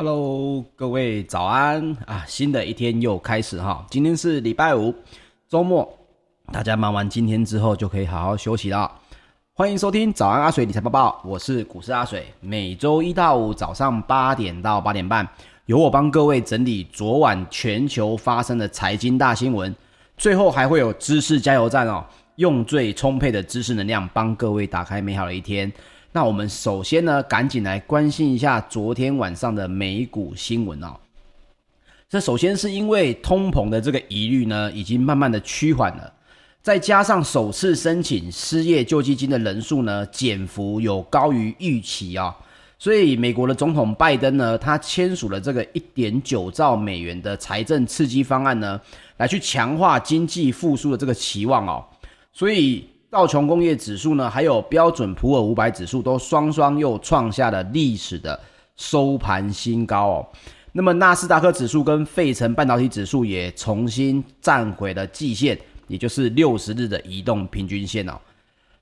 Hello，各位早安啊！新的一天又开始哈，今天是礼拜五，周末，大家忙完今天之后就可以好好休息了。欢迎收听早安阿水理财报报，我是股市阿水，每周一到五早上八点到八点半，由我帮各位整理昨晚全球发生的财经大新闻，最后还会有知识加油站哦，用最充沛的知识能量帮各位打开美好的一天。那我们首先呢，赶紧来关心一下昨天晚上的美股新闻哦。这首先是因为通膨的这个疑虑呢，已经慢慢的趋缓了，再加上首次申请失业救济金的人数呢，减幅有高于预期啊，所以美国的总统拜登呢，他签署了这个一点九兆美元的财政刺激方案呢，来去强化经济复苏的这个期望哦，所以。道琼工业指数呢，还有标准普尔五百指数都双双又创下了历史的收盘新高哦。那么纳斯达克指数跟费城半导体指数也重新站回了季线，也就是六十日的移动平均线哦。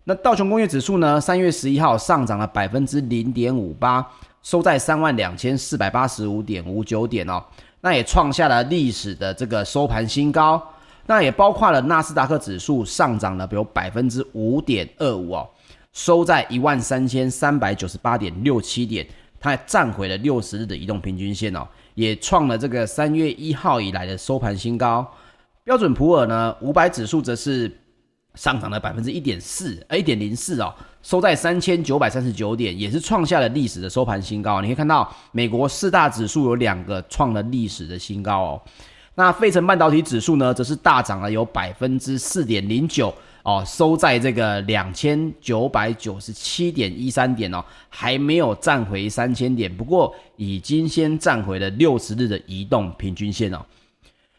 那道琼工业指数呢，三月十一号上涨了百分之零点五八，收在三万两千四百八十五点五九点哦。那也创下了历史的这个收盘新高。那也包括了纳斯达克指数上涨了，比如百分之五点二五哦，收在一万三千三百九十八点六七点，它还站回了六十日的移动平均线哦，也创了这个三月一号以来的收盘新高。标准普尔呢，五百指数则是上涨了百分之一点四，一点零四哦，收在三千九百三十九点，也是创下了历史的收盘新高。你可以看到，美国四大指数有两个创了历史的新高哦。那费城半导体指数呢，则是大涨了有百分之四点零九哦，收在这个两千九百九十七点一三点哦，还没有站回三千点，不过已经先站回了六十日的移动平均线哦。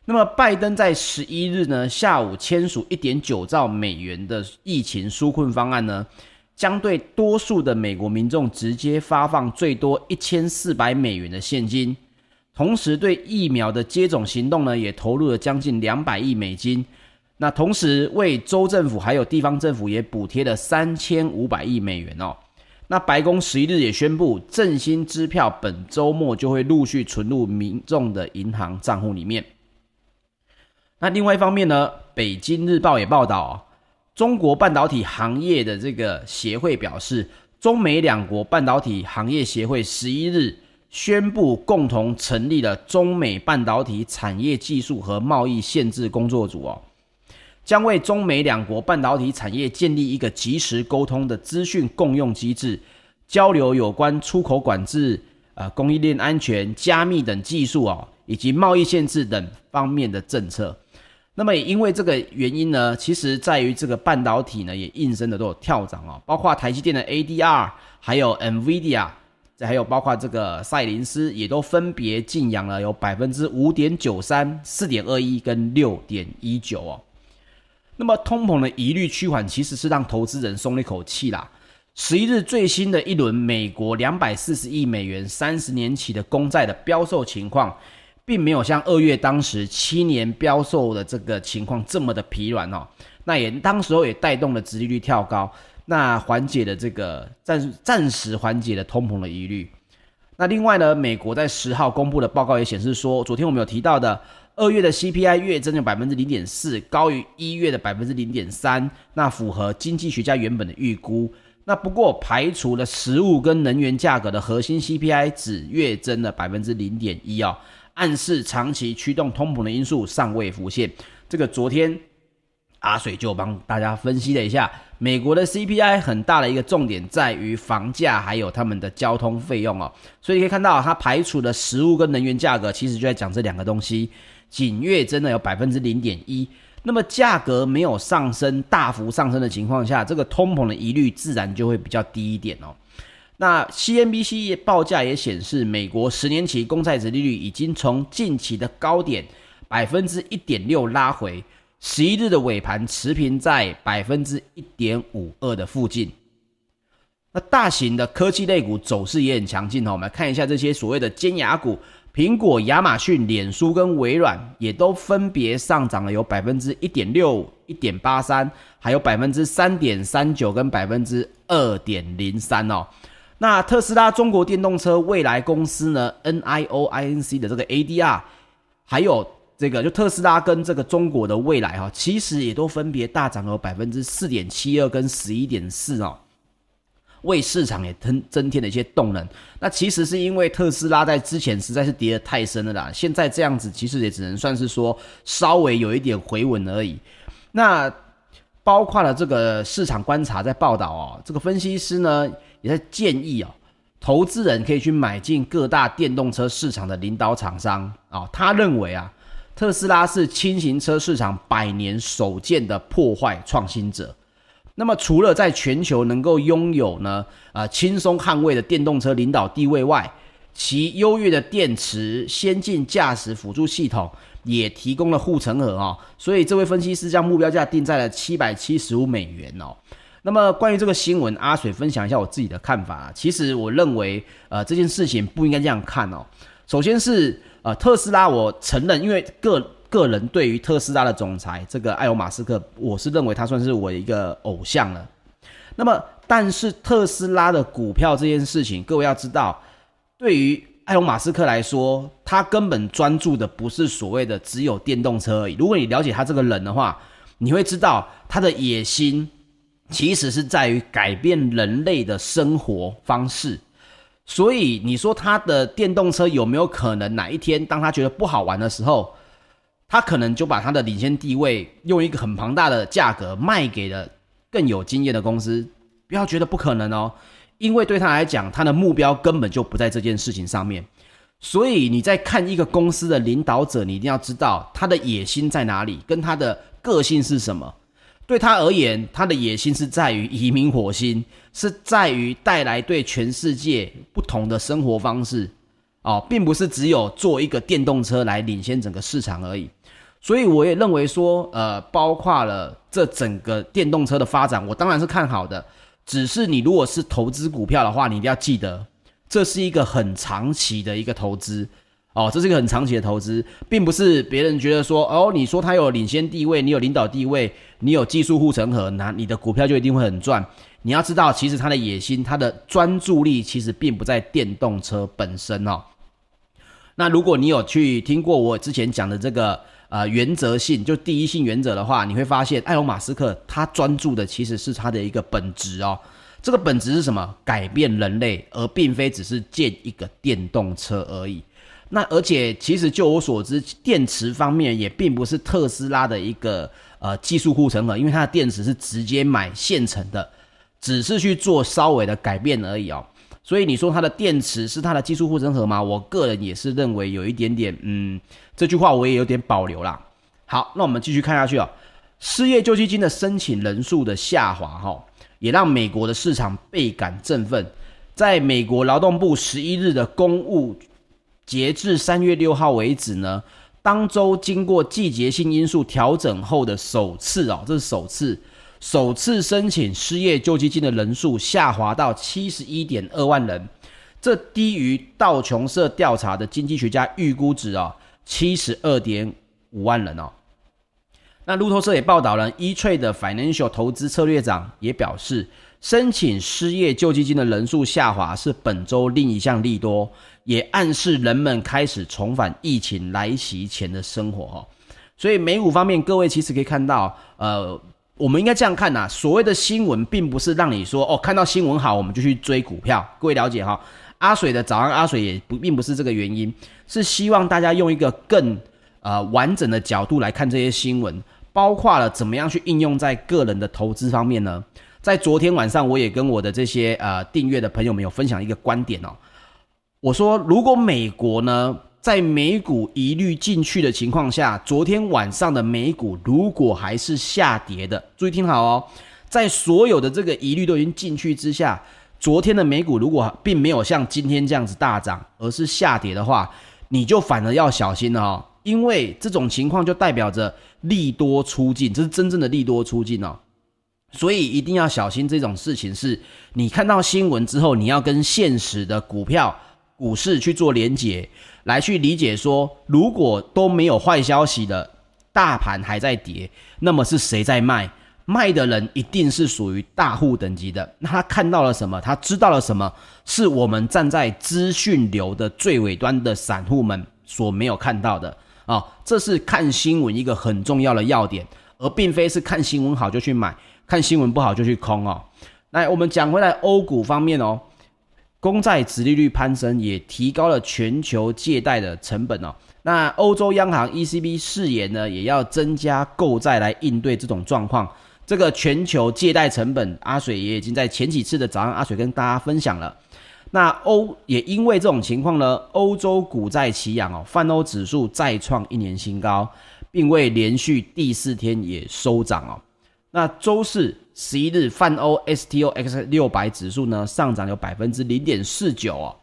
那么拜登在十一日呢下午签署一点九兆美元的疫情纾困方案呢，将对多数的美国民众直接发放最多一千四百美元的现金。同时，对疫苗的接种行动呢，也投入了将近两百亿美金。那同时，为州政府还有地方政府也补贴了三千五百亿美元哦。那白宫十一日也宣布，振兴支票本周末就会陆续存入民众的银行账户里面。那另外一方面呢，北京日报也报道，中国半导体行业的这个协会表示，中美两国半导体行业协会十一日。宣布共同成立了中美半导体产业技术和贸易限制工作组哦，将为中美两国半导体产业建立一个及时沟通的资讯共用机制，交流有关出口管制、呃供应链安全、加密等技术哦，以及贸易限制等方面的政策。那么也因为这个原因呢，其实在于这个半导体呢也应声的都有跳涨哦，包括台积电的 ADR，还有 NVIDIA。这还有包括这个赛林斯也都分别劲扬了有百分之五点九三、四点二一跟六点一九哦。那么通膨的疑虑趋缓，其实是让投资人松了一口气啦。十一日最新的一轮美国两百四十亿美元三十年期的公债的标售情况，并没有像二月当时七年标售的这个情况这么的疲软哦。那也当时候也带动了殖利率跳高。那缓解了这个暂暂时缓解了通膨的疑虑。那另外呢，美国在十号公布的报告也显示说，昨天我们有提到的二月的 CPI 月增有百分之零点四，高于一月的百分之零点三，那符合经济学家原本的预估。那不过排除了食物跟能源价格的核心 CPI 只月增了百分之零点一哦，暗示长期驱动通膨的因素尚未浮现。这个昨天。阿水就帮大家分析了一下，美国的 CPI 很大的一个重点在于房价，还有他们的交通费用哦。所以可以看到，它排除了食物跟能源价格，其实就在讲这两个东西，仅月增的有百分之零点一。那么价格没有上升，大幅上升的情况下，这个通膨的疑虑自然就会比较低一点哦。那 CNBC 报价也显示，美国十年期公债值利率已经从近期的高点百分之一点六拉回。十一日的尾盘持平在百分之一点五二的附近。那大型的科技类股走势也很强劲哦。我们来看一下这些所谓的尖牙股，苹果、亚马逊、脸书跟微软也都分别上涨了有百分之一点六、一点八三，还有百分之三点三九跟百分之二点零三哦。那特斯拉中国电动车未来公司呢，NIO INC 的这个 ADR，还有这个就特斯拉跟这个中国的未来哈，其实也都分别大涨了百分之四点七二跟十一点四哦，为市场也增增添了一些动能。那其实是因为特斯拉在之前实在是跌得太深了啦，现在这样子其实也只能算是说稍微有一点回稳而已。那包括了这个市场观察在报道哦，这个分析师呢。也在建议哦，投资人可以去买进各大电动车市场的领导厂商啊、哦。他认为啊，特斯拉是轻型车市场百年首见的破坏创新者。那么，除了在全球能够拥有呢，呃，轻松捍卫的电动车领导地位外，其优越的电池、先进驾驶辅助系统也提供了护城河哦。所以，这位分析师将目标价定在了七百七十五美元哦。那么关于这个新闻，阿水分享一下我自己的看法。其实我认为，呃，这件事情不应该这样看哦。首先是呃，特斯拉，我承认，因为个个人对于特斯拉的总裁这个埃隆马斯克，我是认为他算是我一个偶像了。那么，但是特斯拉的股票这件事情，各位要知道，对于埃隆马斯克来说，他根本专注的不是所谓的只有电动车而已。如果你了解他这个人的话，你会知道他的野心。其实是在于改变人类的生活方式，所以你说他的电动车有没有可能哪一天当他觉得不好玩的时候，他可能就把他的领先地位用一个很庞大的价格卖给了更有经验的公司？不要觉得不可能哦，因为对他来讲，他的目标根本就不在这件事情上面。所以你在看一个公司的领导者，你一定要知道他的野心在哪里，跟他的个性是什么。对他而言，他的野心是在于移民火星，是在于带来对全世界不同的生活方式，哦，并不是只有做一个电动车来领先整个市场而已。所以我也认为说，呃，包括了这整个电动车的发展，我当然是看好的。只是你如果是投资股票的话，你一定要记得，这是一个很长期的一个投资。哦，这是一个很长期的投资，并不是别人觉得说，哦，你说他有领先地位，你有领导地位，你有技术护城河，那你的股票就一定会很赚。你要知道，其实他的野心，他的专注力，其实并不在电动车本身哦。那如果你有去听过我之前讲的这个呃原则性，就第一性原则的话，你会发现，埃隆·马斯克他专注的其实是他的一个本质哦。这个本质是什么？改变人类，而并非只是建一个电动车而已。那而且，其实就我所知，电池方面也并不是特斯拉的一个呃技术护城河，因为它的电池是直接买现成的，只是去做稍微的改变而已哦。所以你说它的电池是它的技术护城河吗？我个人也是认为有一点点，嗯，这句话我也有点保留啦。好，那我们继续看下去哦。失业救济金的申请人数的下滑，哈，也让美国的市场倍感振奋。在美国劳动部十一日的公务。截至三月六号为止呢，当周经过季节性因素调整后的首次哦，这是首次，首次申请失业救济金的人数下滑到七十一点二万人，这低于道琼社调查的经济学家预估值哦，七十二点五万人哦。那路透社也报道了伊翠的 Financial 投资策略长也表示，申请失业救济金的人数下滑是本周另一项利多。也暗示人们开始重返疫情来袭前的生活哈，所以美股方面，各位其实可以看到，呃，我们应该这样看呐，所谓的新闻，并不是让你说哦，看到新闻好我们就去追股票，各位了解哈。阿水的早安阿水也不并不是这个原因，是希望大家用一个更呃完整的角度来看这些新闻，包括了怎么样去应用在个人的投资方面呢？在昨天晚上，我也跟我的这些呃订阅的朋友们有分享一个观点哦。我说，如果美国呢，在美股疑虑进去的情况下，昨天晚上的美股如果还是下跌的，注意听好哦，在所有的这个疑虑都已经进去之下，昨天的美股如果并没有像今天这样子大涨，而是下跌的话，你就反而要小心了哦，因为这种情况就代表着利多出尽，这是真正的利多出尽哦，所以一定要小心这种事情，是你看到新闻之后，你要跟现实的股票。股市去做连结，来去理解说，如果都没有坏消息的，大盘还在跌，那么是谁在卖？卖的人一定是属于大户等级的。那他看到了什么？他知道了什么？是我们站在资讯流的最尾端的散户们所没有看到的啊、哦！这是看新闻一个很重要的要点，而并非是看新闻好就去买，看新闻不好就去空哦。来，我们讲回来欧股方面哦，公债殖利率攀升也提高了全球借贷的成本哦。那欧洲央行 ECB 誓言呢，也要增加购债来应对这种状况。这个全球借贷成本，阿水也已经在前几次的早上，阿水跟大家分享了。那欧也因为这种情况呢，欧洲股债齐扬哦，泛欧指数再创一年新高，并未连续第四天也收涨哦。那周四十一日，泛欧 STOXX 六百指数呢上涨有百分之零点四九哦，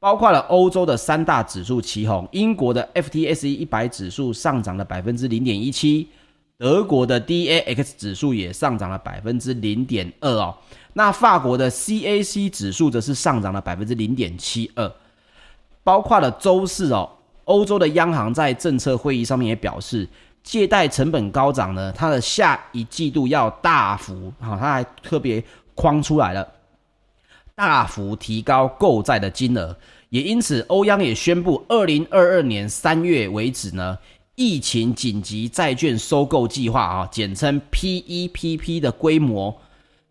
包括了欧洲的三大指数齐红，英国的 FTSE 一百指数上涨了百分之零点一七。德国的 DAX 指数也上涨了百分之零点二哦，那法国的 CAC 指数则是上涨了百分之零点七二，包括了周四哦，欧洲的央行在政策会议上面也表示，借贷成本高涨呢，它的下一季度要大幅啊，它还特别框出来了，大幅提高购债的金额，也因此欧央也宣布，二零二二年三月为止呢。疫情紧急债券收购计划啊，简称 PEPP 的规模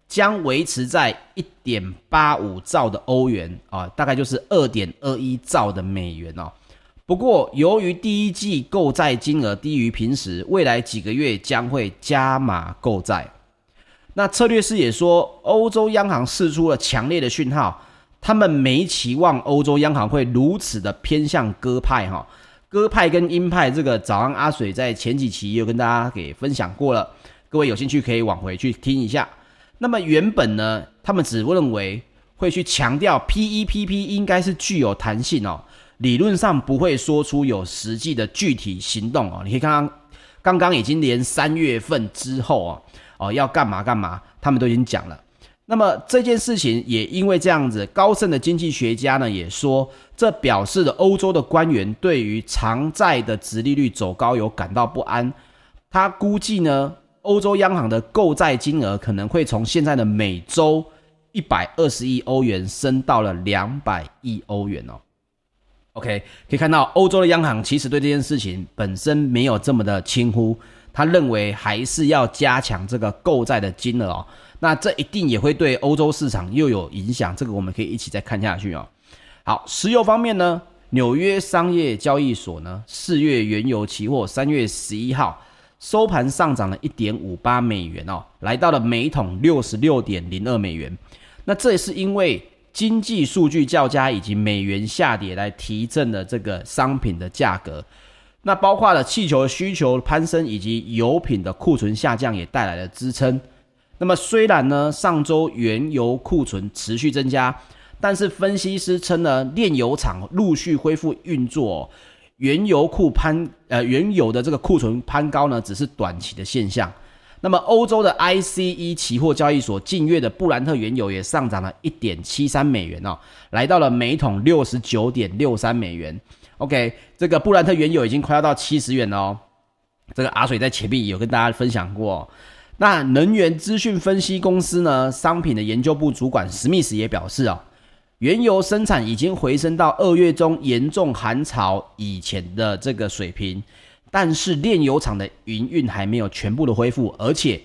将维持在一点八五兆的欧元啊，大概就是二点二一兆的美元哦。不过，由于第一季购债金额低于平时，未来几个月将会加码购债。那策略师也说，欧洲央行释出了强烈的讯号，他们没期望欧洲央行会如此的偏向鸽派哈。鸽派跟鹰派，这个早安阿水在前几期也有跟大家给分享过了，各位有兴趣可以往回去听一下。那么原本呢，他们只认为会去强调 PEPP 应该是具有弹性哦，理论上不会说出有实际的具体行动哦。你可以看看，刚刚已经连三月份之后哦，哦要干嘛干嘛，他们都已经讲了。那么这件事情也因为这样子，高盛的经济学家呢也说，这表示了欧洲的官员对于长债的殖利率走高有感到不安。他估计呢，欧洲央行的购债金额可能会从现在的每周一百二十亿欧元升到了两百亿欧元哦。OK，可以看到欧洲的央行其实对这件事情本身没有这么的轻忽，他认为还是要加强这个购债的金额哦。那这一定也会对欧洲市场又有影响，这个我们可以一起再看下去哦。好，石油方面呢，纽约商业交易所呢，四月原油期货三月十一号收盘上涨了一点五八美元哦，来到了每桶六十六点零二美元。那这也是因为经济数据较佳以及美元下跌来提振了这个商品的价格。那包括了气球需求攀升以及油品的库存下降也带来了支撑。那么虽然呢，上周原油库存持续增加，但是分析师称呢，炼油厂陆续恢复运作，原油库攀呃原油的这个库存攀高呢，只是短期的现象。那么欧洲的 ICE 期货交易所近月的布兰特原油也上涨了一点七三美元哦，来到了每桶六十九点六三美元。OK，这个布兰特原油已经快要到七十元了哦。这个阿水在前面有跟大家分享过。那能源资讯分析公司呢，商品的研究部主管史密斯也表示啊，原油生产已经回升到二月中严重寒潮以前的这个水平，但是炼油厂的营运还没有全部的恢复，而且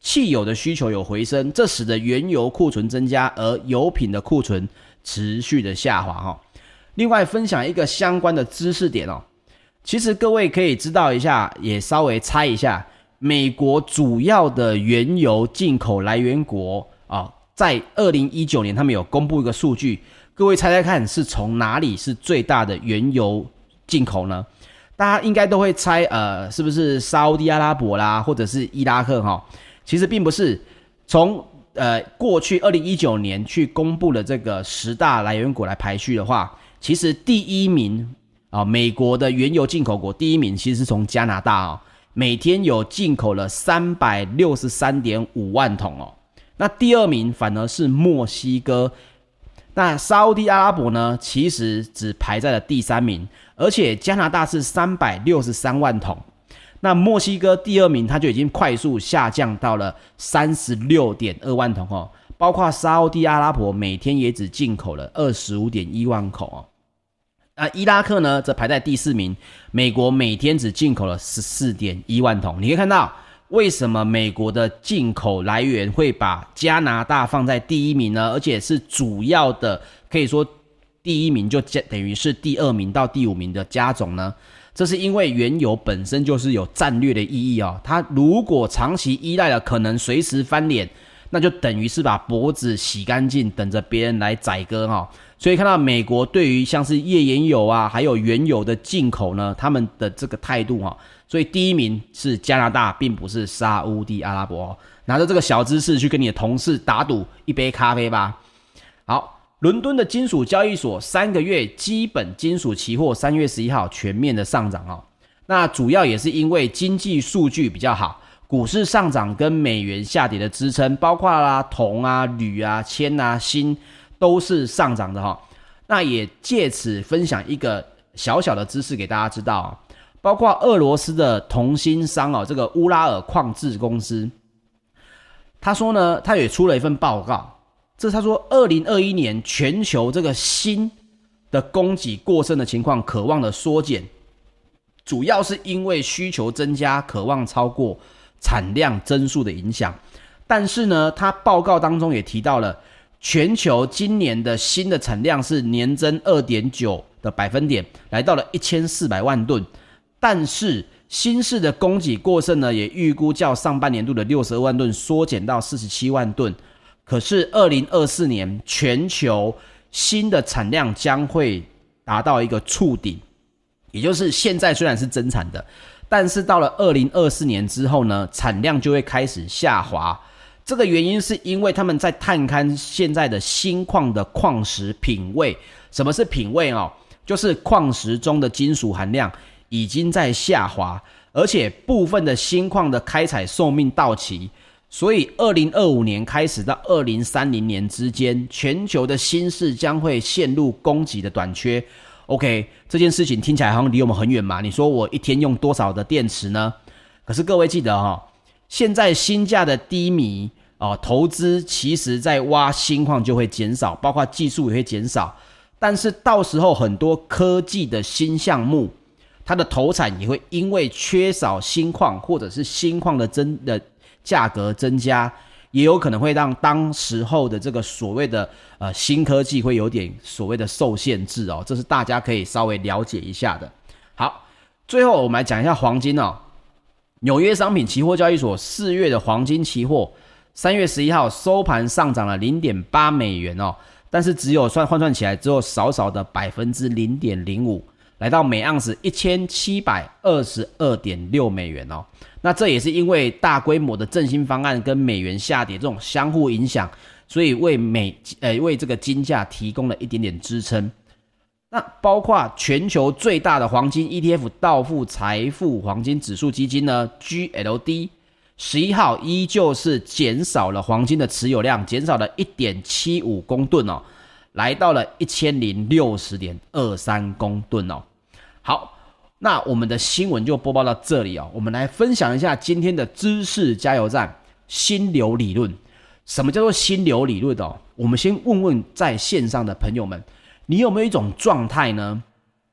汽油的需求有回升，这使得原油库存增加，而油品的库存持续的下滑哈。另外分享一个相关的知识点哦，其实各位可以知道一下，也稍微猜一下。美国主要的原油进口来源国啊，在二零一九年，他们有公布一个数据，各位猜猜看，是从哪里是最大的原油进口呢？大家应该都会猜，呃，是不是沙乌地阿拉伯啦，或者是伊拉克哈？其实并不是，从呃过去二零一九年去公布的这个十大来源国来排序的话，其实第一名啊，美国的原油进口国第一名其实是从加拿大啊。每天有进口了三百六十三点五万桶哦，那第二名反而是墨西哥，那沙乌地阿拉伯呢，其实只排在了第三名，而且加拿大是三百六十三万桶，那墨西哥第二名，它就已经快速下降到了三十六点二万桶哦。包括沙乌地阿拉伯每天也只进口了二十五点一万口哦。那伊拉克呢，则排在第四名，美国每天只进口了十四点一万桶。你可以看到，为什么美国的进口来源会把加拿大放在第一名呢？而且是主要的，可以说第一名就等于是第二名到第五名的加总呢？这是因为原油本身就是有战略的意义哦，它如果长期依赖了，可能随时翻脸，那就等于是把脖子洗干净，等着别人来宰割哈。所以看到美国对于像是页岩油啊，还有原油的进口呢，他们的这个态度哈，所以第一名是加拿大，并不是沙乌地阿拉伯。拿着这个小知识去跟你的同事打赌一杯咖啡吧。好。伦敦的金属交易所三个月基本金属期货三月十一号全面的上涨哦，那主要也是因为经济数据比较好，股市上涨跟美元下跌的支撑，包括啦铜啊、铝啊、铅啊、锌都是上涨的哈。那也借此分享一个小小的知识给大家知道，包括俄罗斯的铜芯商哦，这个乌拉尔矿质公司，他说呢，他也出了一份报告。这他说，二零二一年全球这个锌的供给过剩的情况，可望的缩减，主要是因为需求增加，可望超过产量增速的影响。但是呢，他报告当中也提到了，全球今年的锌的产量是年增二点九的百分点，来到了一千四百万吨。但是新市的供给过剩呢，也预估较上半年度的六十二万吨缩减到四十七万吨。可是，二零二四年全球锌的产量将会达到一个触顶，也就是现在虽然是增产的，但是到了二零二四年之后呢，产量就会开始下滑。这个原因是因为他们在探勘现在的新矿的矿石品位。什么是品位哦？就是矿石中的金属含量已经在下滑，而且部分的锌矿的开采寿命到期。所以，二零二五年开始到二零三零年之间，全球的新市将会陷入供给的短缺。OK，这件事情听起来好像离我们很远嘛？你说我一天用多少的电池呢？可是各位记得哈、现在新价的低迷哦，投资其实在挖新矿就会减少，包括技术也会减少。但是到时候很多科技的新项目，它的投产也会因为缺少新矿或者是新矿的增的。价格增加，也有可能会让当时候的这个所谓的呃新科技会有点所谓的受限制哦，这是大家可以稍微了解一下的。好，最后我们来讲一下黄金哦。纽约商品期货交易所四月的黄金期货，三月十一号收盘上涨了零点八美元哦，但是只有算换算起来只有少少的百分之零点零五，来到每盎司一千七百二十二点六美元哦。那这也是因为大规模的振兴方案跟美元下跌这种相互影响，所以为美呃为这个金价提供了一点点支撑。那包括全球最大的黄金 ETF 道富财富黄金指数基金呢，GLD，十一号依旧是减少了黄金的持有量，减少了一点七五公吨哦，来到了一千零六十点二三公吨哦。好。那我们的新闻就播报到这里哦，我们来分享一下今天的知识加油站——心流理论。什么叫做心流理论哦？我们先问问在线上的朋友们，你有没有一种状态呢？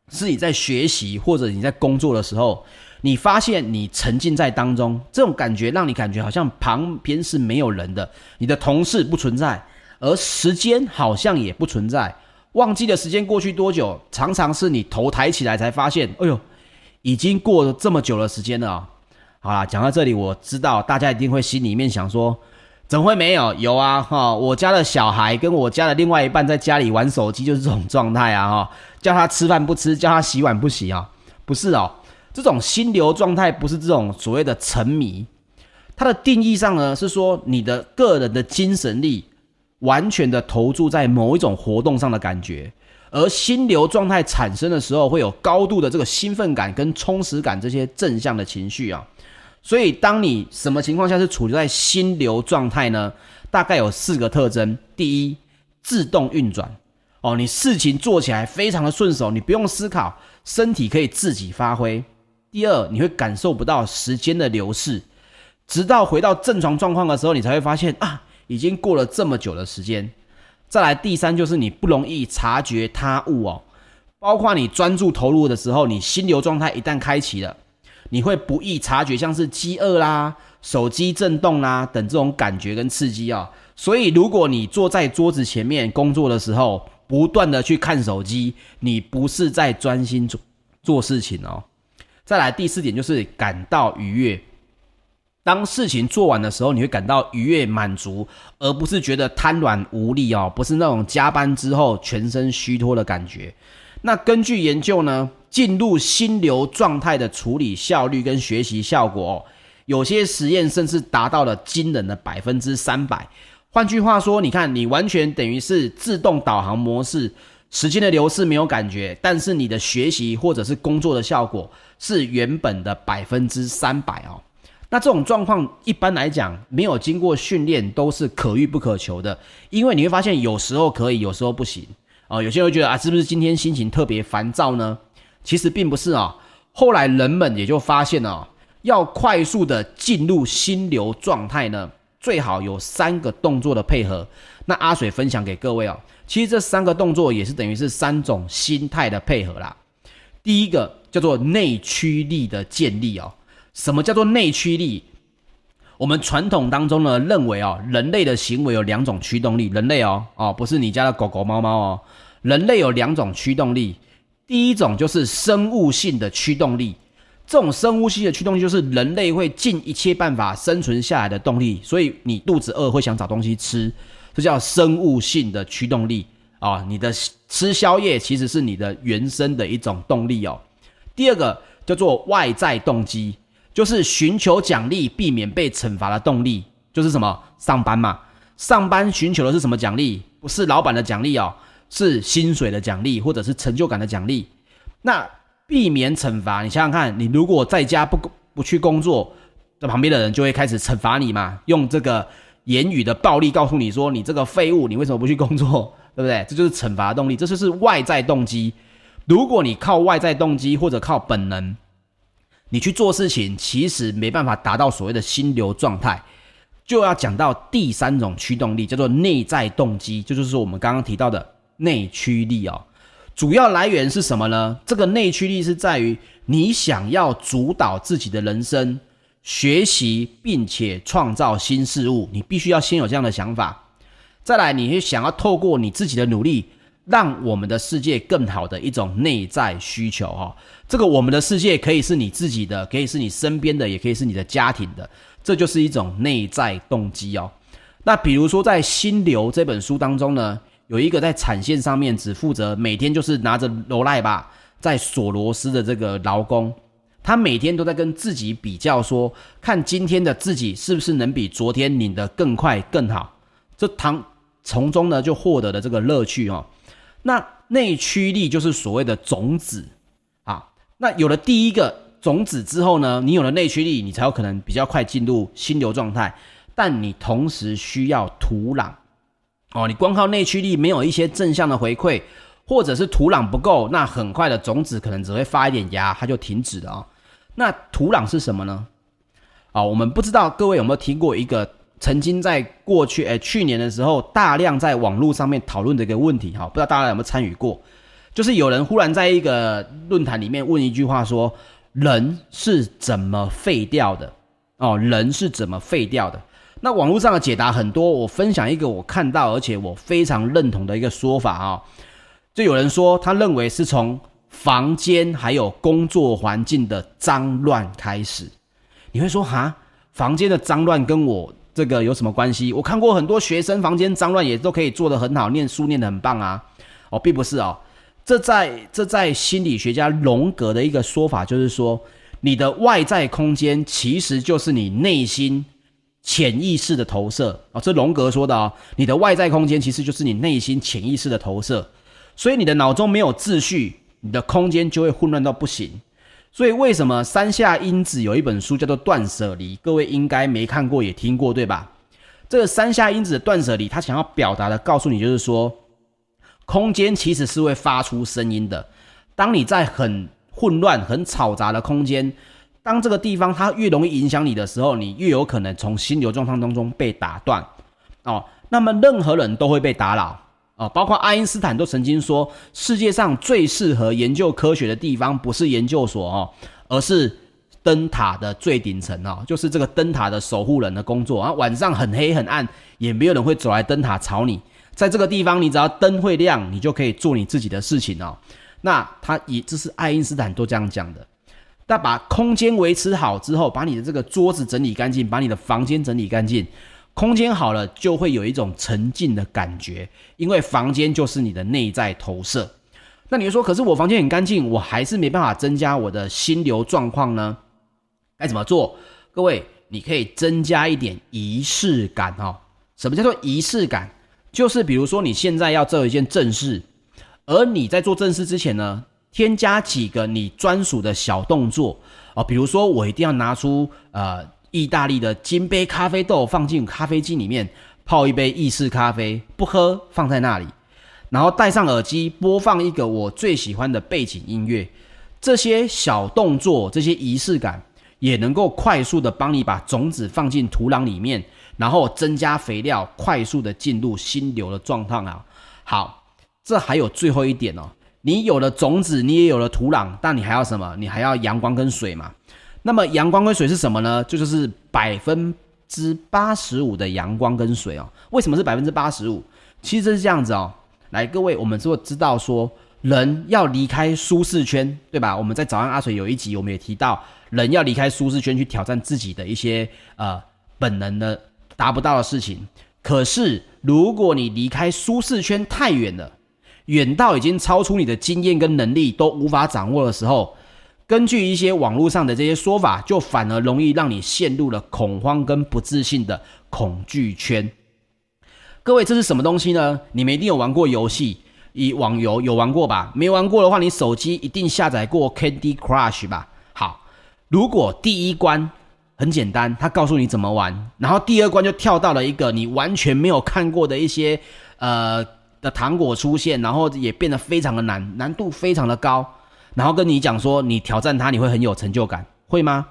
是你在学习或者你在工作的时候，你发现你沉浸在当中，这种感觉让你感觉好像旁边是没有人的，你的同事不存在，而时间好像也不存在，忘记的时间过去多久，常常是你头抬起来才发现，哎呦。已经过了这么久的时间了啊！好啦，讲到这里，我知道大家一定会心里面想说，怎么会没有？有啊，哈！我家的小孩跟我家的另外一半在家里玩手机，就是这种状态啊，哈！叫他吃饭不吃，叫他洗碗不洗啊，不是哦，这种心流状态不是这种所谓的沉迷，它的定义上呢是说你的个人的精神力完全的投注在某一种活动上的感觉。而心流状态产生的时候，会有高度的这个兴奋感跟充实感这些正向的情绪啊。所以，当你什么情况下是处在心流状态呢？大概有四个特征：第一，自动运转哦，你事情做起来非常的顺手，你不用思考，身体可以自己发挥；第二，你会感受不到时间的流逝，直到回到正常状况的时候，你才会发现啊，已经过了这么久的时间。再来，第三就是你不容易察觉他物哦，包括你专注投入的时候，你心流状态一旦开启了，你会不易察觉像是饥饿啦、手机震动啦等这种感觉跟刺激哦。所以，如果你坐在桌子前面工作的时候，不断的去看手机，你不是在专心做做事情哦。再来第四点就是感到愉悦，当事情做完的时候，你会感到愉悦满足，而不是觉得瘫软无力哦，不是那种加班之后全身虚脱的感觉。那根据研究呢，进入心流状态的处理效率跟学习效果哦，有些实验甚至达到了惊人的百分之三百。换句话说，你看，你完全等于是自动导航模式，时间的流逝没有感觉，但是你的学习或者是工作的效果是原本的百分之三百哦。那这种状况一般来讲，没有经过训练都是可遇不可求的，因为你会发现有时候可以，有时候不行啊。有些人觉得啊，是不是今天心情特别烦躁呢？其实并不是啊。后来人们也就发现了，要快速的进入心流状态呢。最好有三个动作的配合，那阿水分享给各位哦。其实这三个动作也是等于是三种心态的配合啦。第一个叫做内驱力的建立哦。什么叫做内驱力？我们传统当中呢认为哦，人类的行为有两种驱动力。人类哦哦，不是你家的狗狗猫猫哦。人类有两种驱动力，第一种就是生物性的驱动力。这种生物性的驱动力就是人类会尽一切办法生存下来的动力，所以你肚子饿会想找东西吃，这叫生物性的驱动力啊。你的吃宵夜其实是你的原生的一种动力哦。第二个叫做外在动机，就是寻求奖励、避免被惩罚的动力，就是什么？上班嘛，上班寻求的是什么奖励？不是老板的奖励哦，是薪水的奖励或者是成就感的奖励。那避免惩罚，你想想看，你如果在家不不去工作，这旁边的人就会开始惩罚你嘛，用这个言语的暴力告诉你说，你这个废物，你为什么不去工作，对不对？这就是惩罚动力，这就是外在动机。如果你靠外在动机或者靠本能，你去做事情，其实没办法达到所谓的心流状态。就要讲到第三种驱动力，叫做内在动机，这就是我们刚刚提到的内驱力哦。主要来源是什么呢？这个内驱力是在于你想要主导自己的人生，学习并且创造新事物，你必须要先有这样的想法。再来，你会想要透过你自己的努力，让我们的世界更好的一种内在需求哈。这个我们的世界可以是你自己的，可以是你身边的，也可以是你的家庭的，这就是一种内在动机哦。那比如说在《心流》这本书当中呢，有一个在产线上面只负责每天就是拿着罗赖吧在锁螺丝的这个劳工，他每天都在跟自己比较说，看今天的自己是不是能比昨天拧得更快更好。这唐从中呢就获得了这个乐趣哦。那内驱力就是所谓的种子啊。那有了第一个种子之后呢，你有了内驱力，你才有可能比较快进入心流状态。但你同时需要土壤。哦，你光靠内驱力没有一些正向的回馈，或者是土壤不够，那很快的种子可能只会发一点芽，它就停止了哦。那土壤是什么呢？啊，我们不知道各位有没有听过一个曾经在过去，诶，去年的时候大量在网络上面讨论的一个问题哈，不知道大家有没有参与过？就是有人忽然在一个论坛里面问一句话说：人是怎么废掉的？哦，人是怎么废掉的？那网络上的解答很多，我分享一个我看到而且我非常认同的一个说法啊，就有人说他认为是从房间还有工作环境的脏乱开始。你会说哈，房间的脏乱跟我这个有什么关系？我看过很多学生房间脏乱也都可以做得很好，念书念得很棒啊。哦，并不是哦，这在这在心理学家荣格的一个说法就是说，你的外在空间其实就是你内心。潜意识的投射啊，这荣格说的啊，你的外在空间其实就是你内心潜意识的投射，所以你的脑中没有秩序，你的空间就会混乱到不行。所以为什么山下英子有一本书叫做《断舍离》，各位应该没看过也听过对吧？这个山下英子的断舍离，他想要表达的告诉你就是说，空间其实是会发出声音的。当你在很混乱、很嘈杂的空间，当这个地方它越容易影响你的时候，你越有可能从心流状态当中被打断哦。那么任何人都会被打扰哦，包括爱因斯坦都曾经说，世界上最适合研究科学的地方不是研究所哦，而是灯塔的最顶层哦，就是这个灯塔的守护人的工作啊。晚上很黑很暗，也没有人会走来灯塔吵你。在这个地方，你只要灯会亮，你就可以做你自己的事情哦。那他以这是爱因斯坦都这样讲的。那把空间维持好之后，把你的这个桌子整理干净，把你的房间整理干净，空间好了，就会有一种沉静的感觉，因为房间就是你的内在投射。那你说，可是我房间很干净，我还是没办法增加我的心流状况呢？该怎么做？各位，你可以增加一点仪式感哦。什么叫做仪式感？就是比如说，你现在要做一件正事，而你在做正事之前呢，添加几个你专属的小动作哦，比如说我一定要拿出呃意大利的金杯咖啡豆放进咖啡机里面泡一杯意式咖啡，不喝放在那里，然后戴上耳机播放一个我最喜欢的背景音乐，这些小动作，这些仪式感也能够快速的帮你把种子放进土壤里面。然后增加肥料，快速的进入心流的状态啊！好，这还有最后一点哦，你有了种子，你也有了土壤，但你还要什么？你还要阳光跟水嘛？那么阳光跟水是什么呢？就就是百分之八十五的阳光跟水哦。为什么是百分之八十五？其实这是这样子哦。来，各位，我们是知道说，人要离开舒适圈，对吧？我们在早安阿水有一集，我们也提到，人要离开舒适圈去挑战自己的一些呃本能的。达不到的事情，可是如果你离开舒适圈太远了，远到已经超出你的经验跟能力都无法掌握的时候，根据一些网络上的这些说法，就反而容易让你陷入了恐慌跟不自信的恐惧圈。各位，这是什么东西呢？你们一定有玩过游戏，以网游有玩过吧？没玩过的话，你手机一定下载过 Candy Crush 吧？好，如果第一关。很简单，他告诉你怎么玩，然后第二关就跳到了一个你完全没有看过的一些呃的糖果出现，然后也变得非常的难，难度非常的高，然后跟你讲说你挑战它你会很有成就感，会吗？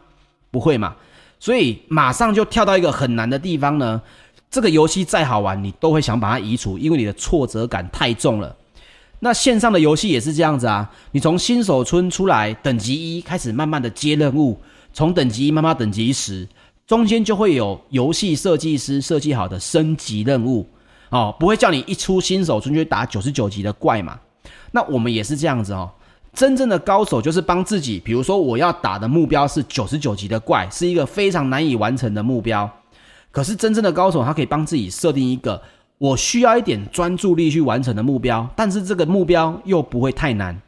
不会嘛，所以马上就跳到一个很难的地方呢。这个游戏再好玩，你都会想把它移除，因为你的挫折感太重了。那线上的游戏也是这样子啊，你从新手村出来，等级一开始慢慢的接任务。从等级一慢慢等级十，中间就会有游戏设计师设计好的升级任务哦，不会叫你一出新手村就打九十九级的怪嘛。那我们也是这样子哦，真正的高手就是帮自己，比如说我要打的目标是九十九级的怪，是一个非常难以完成的目标。可是真正的高手，他可以帮自己设定一个我需要一点专注力去完成的目标，但是这个目标又不会太难。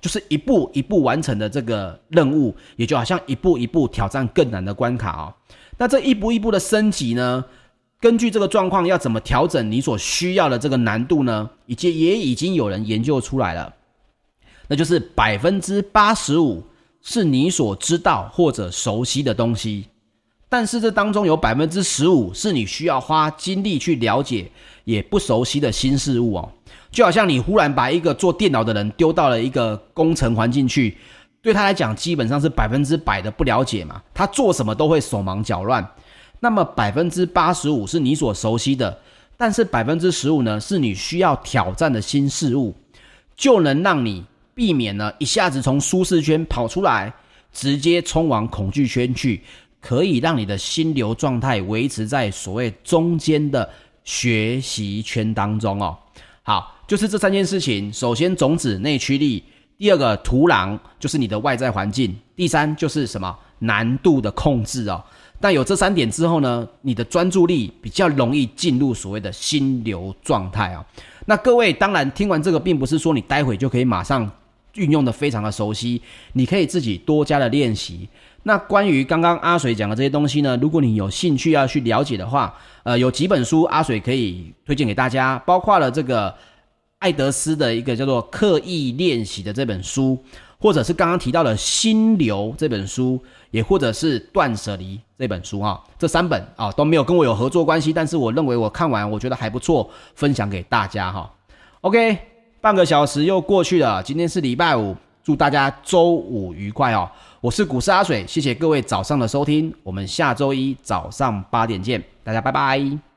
就是一步一步完成的这个任务，也就好像一步一步挑战更难的关卡哦。那这一步一步的升级呢，根据这个状况要怎么调整你所需要的这个难度呢？以及也已经有人研究出来了，那就是百分之八十五是你所知道或者熟悉的东西，但是这当中有百分之十五是你需要花精力去了解也不熟悉的新事物哦。就好像你忽然把一个做电脑的人丢到了一个工程环境去，对他来讲基本上是百分之百的不了解嘛，他做什么都会手忙脚乱。那么百分之八十五是你所熟悉的，但是百分之十五呢，是你需要挑战的新事物，就能让你避免呢一下子从舒适圈跑出来，直接冲往恐惧圈去，可以让你的心流状态维持在所谓中间的学习圈当中哦。好。就是这三件事情，首先种子内驱力，第二个土壤就是你的外在环境，第三就是什么难度的控制哦。但有这三点之后呢，你的专注力比较容易进入所谓的心流状态啊。那各位当然听完这个，并不是说你待会就可以马上运用的非常的熟悉，你可以自己多加的练习。那关于刚刚阿水讲的这些东西呢，如果你有兴趣要去了解的话，呃，有几本书阿水可以推荐给大家，包括了这个。艾德斯的一个叫做《刻意练习》的这本书，或者是刚刚提到的《心流》这本书，也或者是《断舍离》这本书哈，这三本啊都没有跟我有合作关系，但是我认为我看完我觉得还不错，分享给大家哈。OK，半个小时又过去了，今天是礼拜五，祝大家周五愉快哦！我是股市阿水，谢谢各位早上的收听，我们下周一早上八点见，大家拜拜。